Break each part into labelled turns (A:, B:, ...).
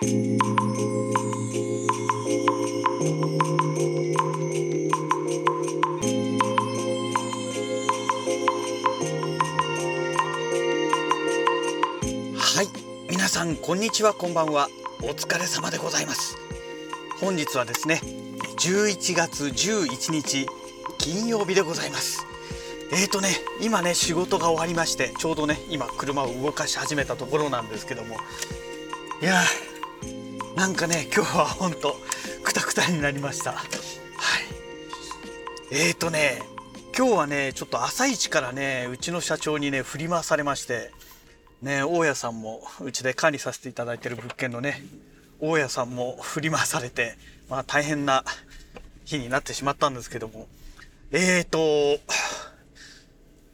A: はい皆さんこんにちはこんばんは。お疲れ様でございます。本日はですね11月11日金曜日でございます。えーとね今ね仕事が終わりましてちょうどね今車を動かし始めたところなんですけども。いやーなんかね今日はほんとクタクタになりました。はい。えーとね今日はねちょっと朝一からねうちの社長にね振り回されましてね大家さんもうちで管理させていただいてる物件のね大家さんも振り回されてまあ大変な日になってしまったんですけども。えーと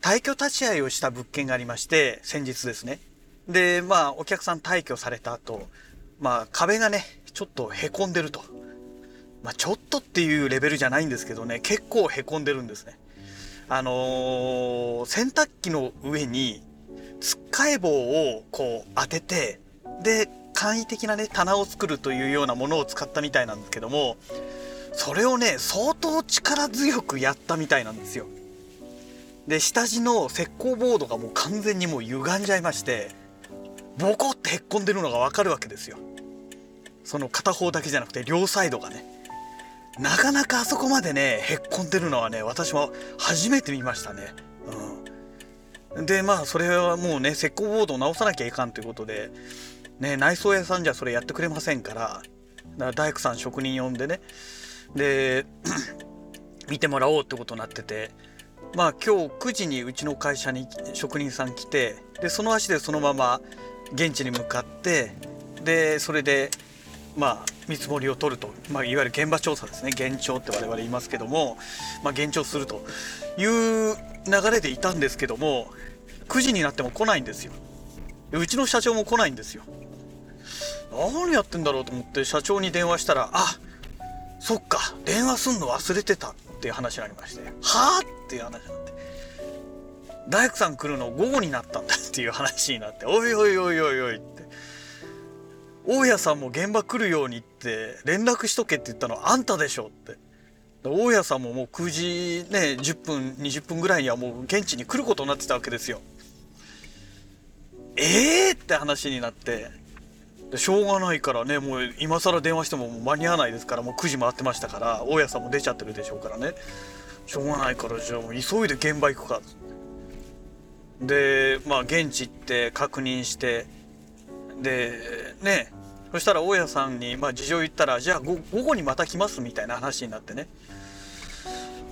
A: 退去立ち会いをした物件がありまして先日ですね。でまあお客さん退去された後まあ壁がねちょっとへこんでると。まあちょっとっていうレベルじゃないんですけどね結構へこんでるんですね。あのー洗濯機の上につっかえ棒をこう当ててで簡易的なね棚を作るというようなものを使ったみたいなんですけどもそれをね相当力強くやったみたいなんですよ。で下地の石膏ボードがもう完全にもう歪んじゃいましてボコってへっこんでるのがわかるわけですよ。その片方だけじゃなくて両サイドがねなかなかあそこまでねへっこんでるのはね私も初めて見ましたね。うん。でまあそれはもうね石膏ボードを直さなきゃいかんということで、ね、内装屋さんじゃそれやってくれませんからだから大工さん職人呼んでねで 見てもらおうってことになっててまあ今日9時にうちの会社に職人さん来てでその足でそのまま現地に向かってでそれでまあ見積もりを取ると、まあ、いわゆる現場調査ですね。現調って我々言いますけども、まあ、現調するという流れでいたんですけども9時になっても来ないんですよ。うちの社長も来ないんですよ。何やってんだろうと思って社長に電話したらあそっか電話すんの忘れてたっていう話になりましてはあっていう話になって大工さん来るの午後になったんだっていう話になっておいおいおいおいおいって。大家さんも現場来るようにって連絡しとけって言ったのあんたでしょって。大家さんももう9時ね10分20分ぐらいにはもう現地に来ることになってたわけですよ。ええー、って話になって。でしょうがないからねもう今更電話してもも間に合わないですからもう9時回ってましたから大家さんも出ちゃってるでしょうからね。しょうがないからじゃあもう急いで現場行くか。でまあ現地行って確認してでねそしたら大家さんに、まあ、事情言ったらじゃあ午後にまた来ますみたいな話になってね。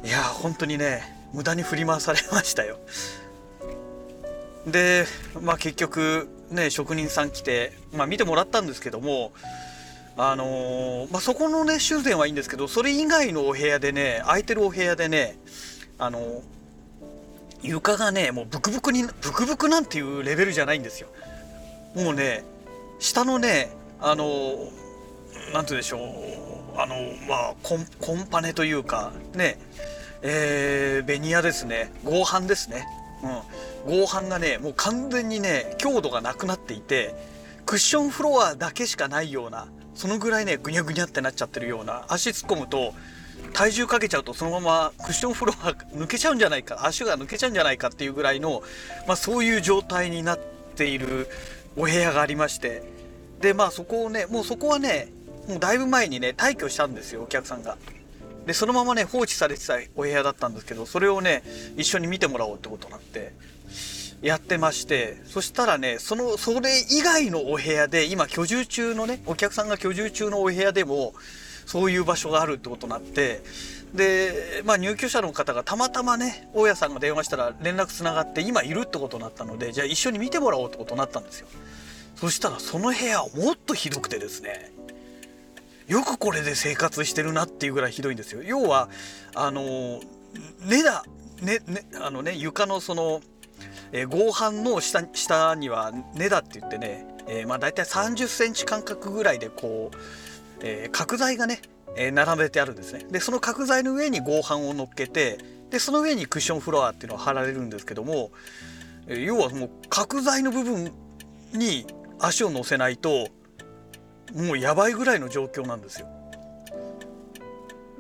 A: いや本当にね無駄に振り回されましたよ。でまあ結局ね職人さん来て、まあ、見てもらったんですけどもあのーまあ、そこのね修繕はいいんですけどそれ以外のお部屋でね空いてるお部屋でねあのー床がねもうブクブクにブクブクなんていうレベルじゃないんですよ。もうね下のねあの何て言うんでしょう。あのまあコンコンパネというかね。えー、ベニヤですね。合板ですね。うん。合板がねもう完全にね強度がなくなっていてクッションフロアだけしかないようなそのぐらいねぐにゃぐにゃってなっちゃってるような足突っ込むと体重かけちゃうとそのままクッションフロア抜けちゃうんじゃないか足が抜けちゃうんじゃないかっていうぐらいの、まあ、そういう状態になっているお部屋がありましてでまあそこをねもうそこはねもうだいぶ前にね退去したんですよお客さんが。でそのままね放置されてたお部屋だったんですけどそれをね一緒に見てもらおうってことになってやってましてそしたらねそのそれ以外のお部屋で今居住中のねお客さんが居住中のお部屋でもそういう場所があるってことになってで、まあ、入居者の方がたまたまね大家さんが電話したら連絡つながって今いるってことになったのでじゃあ一緒に見てもらおうってことになったんですよそしたらその部屋もっとひどくてですねよくこれで生活してるなっていうぐらいひどいんですよ。要はあの根だねねあのね床のその、えー合板の下下には根だって言ってね、えーまあ大体30センチ間隔ぐらいでこうえー角材がね、えー並べてあるんですね。でその角材の上に合板を乗っけてでその上にクッションフロアっていうのが貼られるんですけども、えー要はもう角材の部分に足を乗せないともうやばいぐらいの状況なんですよ。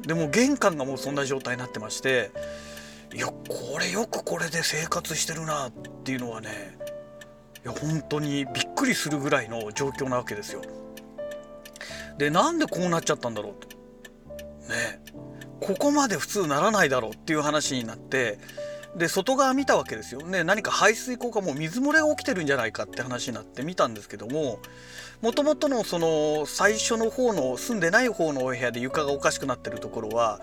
A: でも玄関がもうそんな状態になってましていやこれよくこれで生活してるなっていうのはねいや本当にびっくりするぐらいの状況なわけですよ。でなんでこうなっちゃったんだろうとね。ここまで普通ならないだろうっていう話になってで外側見たわけですよね何か排水溝がもう水漏れが起きてるんじゃないかって話になって見たんですけどももともとのその最初の方の住んでない方のお部屋で床がおかしくなってるところは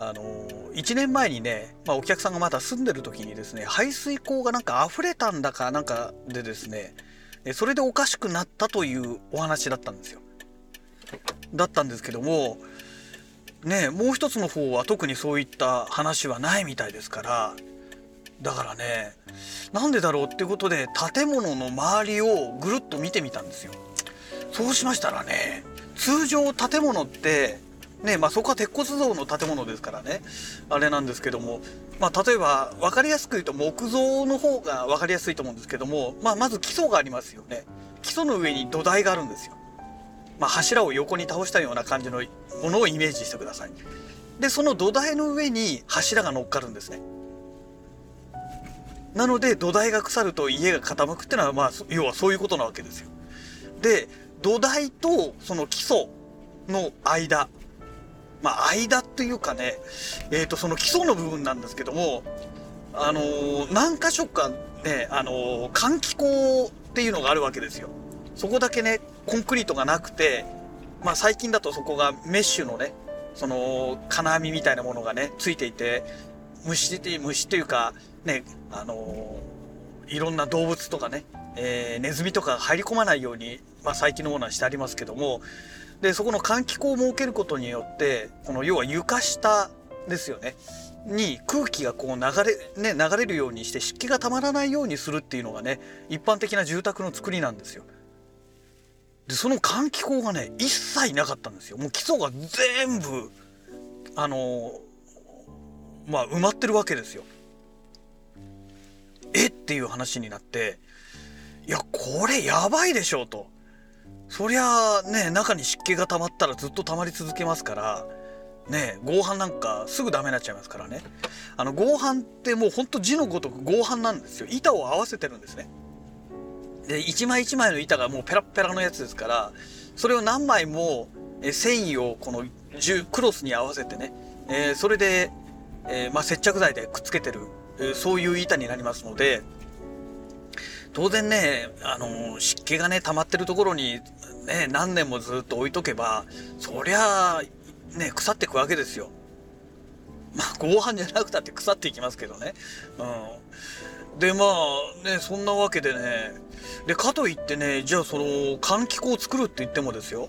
A: あの1年前にね、まあ、お客さんがまだ住んでる時にですね排水溝がなんか溢れたんだかなんかでですねそれでおかしくなったというお話だったんですよ。だったんですけどもねもう一つの方は特にそういった話はないみたいですからだからねなんでだろうってことで建物の周りをぐるっと見てみたんですよ。そうしましたらね通常建物ってねまあ、そこは鉄骨造の建物ですからねあれなんですけども、まあ、例えば分かりやすく言うと木造の方が分かりやすいと思うんですけども、まあ、まず基礎がありますよね。基礎の上に土台があるんですよ、まあ、柱を横に倒したような感じのものをイメージしてください。でその土台の上に柱が乗っかるんですね。なので土台が腐ると家が傾くっていうのはまあ要はそういうことなわけですよ。で土台とその基礎の間まあ間っていうかねえっ、ー、とその基礎の部分なんですけどもあのー、何箇所かねあのー、換気口っていうのがあるわけですよ。そこだけねコンクリートがなくてまあ最近だとそこがメッシュのねその金網みたいなものがねついていて虫って虫っていうかねあのいろんな動物とかね、えー、ネズミとか入り込まないように、まあ、最近のものはしてありますけどもでそこの換気口を設けることによってこの要は床下ですよねに空気がこう流れ,、ね、流れるようにして湿気がたまらないようにするっていうのがね一般的な住宅の作りなんですよ。でその換気口がね一切なかったんですよ。もう基礎が全部あのまあ埋まってるわけですよ。っていう話になっていやこれやばいでしょうと。そりゃあね中に湿気が溜まったらずっと溜まり続けますからね合板なんかすぐダメになっちゃいますからね。あの合板ってもうほんと字のごとく合板なんですよ。板を合わせてるんですね。で一枚一枚の板がもうペラペラのやつですからそれを何枚も繊維をこのクロスに合わせてね、えー、それで、えー、まあ、接着剤でくっつけてる、そういう板になりますので当然ね、あの、湿気がね、溜まってるところに、ね、何年もずっと置いとけば、そりゃあ、ね、腐ってくわけですよ。まあ、合板じゃなくたって腐っていきますけどね。うん。で、まあ、ね、そんなわけでね、で、かといってね、じゃあその、換気口を作るって言ってもですよ。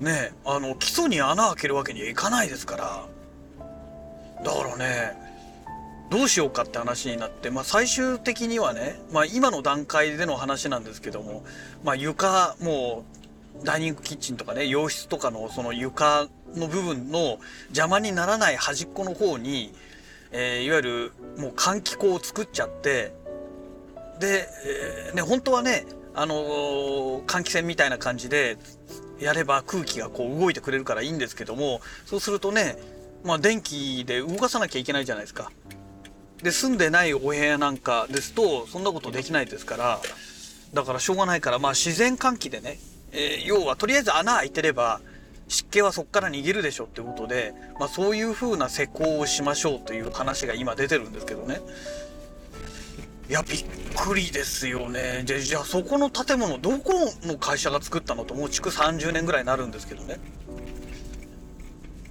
A: ね、あの、基礎に穴開けるわけにはいかないですから。だからね、どうしようかって話になって、まあ、最終的にはね、まあ、今の段階での話なんですけども、まあ、床もうダイニングキッチンとかね洋室とかのその床の部分の邪魔にならない端っこの方に、えー、いわゆるもう換気口を作っちゃってで、えー、ね本当はねあのー、換気扇みたいな感じでやれば空気がこう動いてくれるからいいんですけどもそうするとねまあ電気で動かさなきゃいけないじゃないですか。で住んでないお部屋なんかですとそんなことできないですからだからしょうがないからまあ自然換気でね、えー、要はとりあえず穴開いてれば湿気はそこから逃げるでしょってことで、まあ、そういう風な施工をしましょうという話が今出てるんですけどね。いやびっくりですよね。でじゃあそこの建物どこの会社が作ったのともう築30年ぐらいになるんですけどね。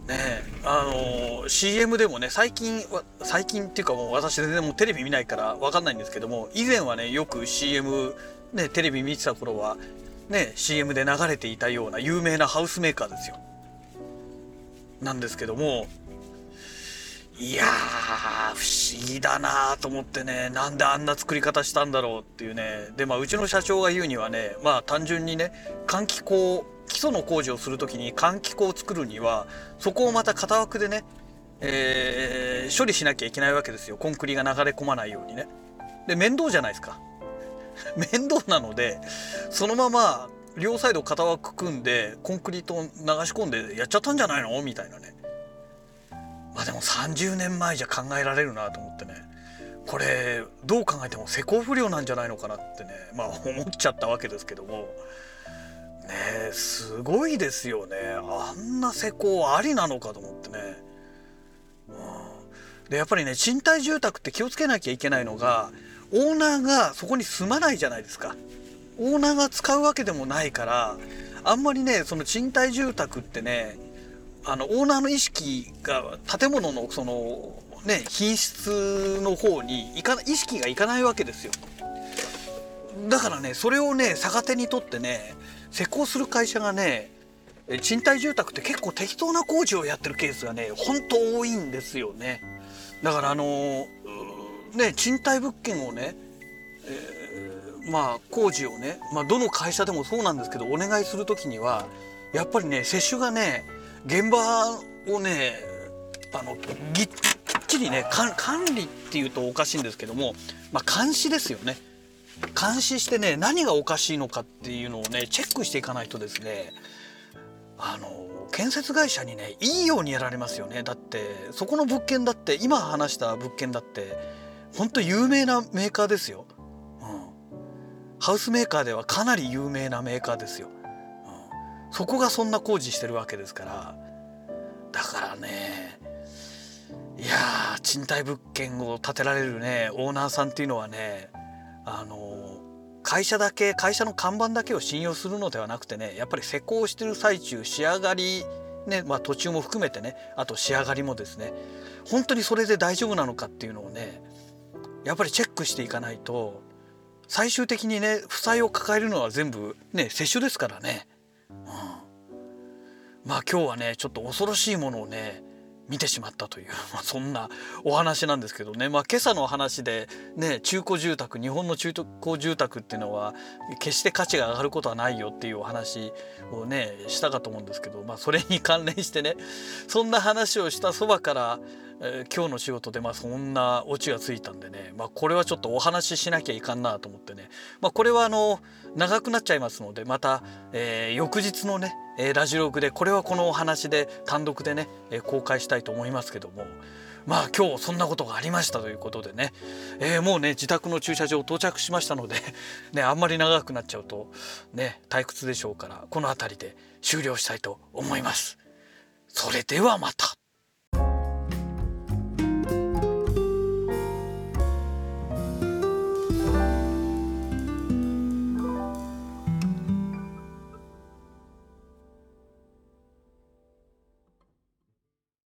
A: ねあの CM でもね最近最近っていうかもう私全然もうテレビ見ないから分かんないんですけども以前はねよく CM ねテレビ見てた頃はね CM で流れていたような有名なハウスメーカーですよ。なんですけどもいやー不思議だなと思ってねなんであんな作り方したんだろうっていうね。でまあうちの社長が言うにはねまあ単純にね換気口基礎の工事をする時に換気口を作るにはそこをまた型枠でね、えー、処理しなきゃいけないわけですよ。コンクリが流れ込まないようにね。で面倒じゃないですか。面倒なのでそのまま両サイド片枠組んでコンクリートを流し込んでやっちゃったんじゃないの？みたいなね。まあでも30年前じゃ考えられるなと思ってね。これどう考えても施工不良なんじゃないのかなってねまあ思っちゃったわけですけども。ねすごいですよね。あんな施工ありなのかと思ってね、うん、でやっぱりね賃貸住宅って気をつけなきゃいけないのがオーナーがそこに住まないじゃないですか。オーナーが使うわけでもないからあんまりねその賃貸住宅ってねあのオーナーの意識が建物のそのね品質の方にいか意識がいかないわけですよ。だからねそれをね逆手にとってね施工する会社がね賃貸住宅って結構適当な工事をやってるケースがねほんと多いんですよね。だからあのね賃貸物件をね、えー、まあ工事をね、まあ、どの会社でもそうなんですけどお願いする時にはやっぱりね接種がね現場をねあのぎっちりね管理っていうとおかしいんですけども、まあ、監視ですよね。監視してね何がおかしいのかっていうのをねチェックしていかないとですねあの建設会社にねいいようにやられますよね。だってそこの物件だって今話した物件だって本当有名なメーカーですよ、うん、ハウスメーカーではかなり有名なメーカーですよ、うん、そこがそんな工事してるわけですから。だからねいや賃貸物件を建てられるねオーナーさんっていうのはねあの会社だけ会社の看板だけを信用するのではなくてねやっぱり施工してる最中仕上がりねまあ途中も含めてねあと仕上がりもですね本当にそれで大丈夫なのかっていうのをねやっぱりチェックしていかないと最終的にね負債を抱えるのは全部ね接種ですからね、うん、まあ今日はねちょっと恐ろしいものをね見てしまったという、まあ、そんなお話なんですけどね、まあ、今朝の話で、ね、中古住宅日本の中古住宅っていうのは決して価値が上がることはないよっていうお話をねしたかと思うんですけど、まあ、それに関連してねそんな話をしたそばからえー、今日の仕事でまあそんなオチがついたんでね、まあ、これはちょっとお話ししなきゃいかんなと思ってね、まあ、これはあの長くなっちゃいますのでまた、えー、翌日のねえラジログでこれはこのお話で単独でねえ公開したいと思いますけどもまあ今日そんなことがありましたということでね、えー、もうね自宅の駐車場到着しましたので ねあんまり長くなっちゃうとね退屈でしょうからこの辺りで終了したいと思います。それではまた。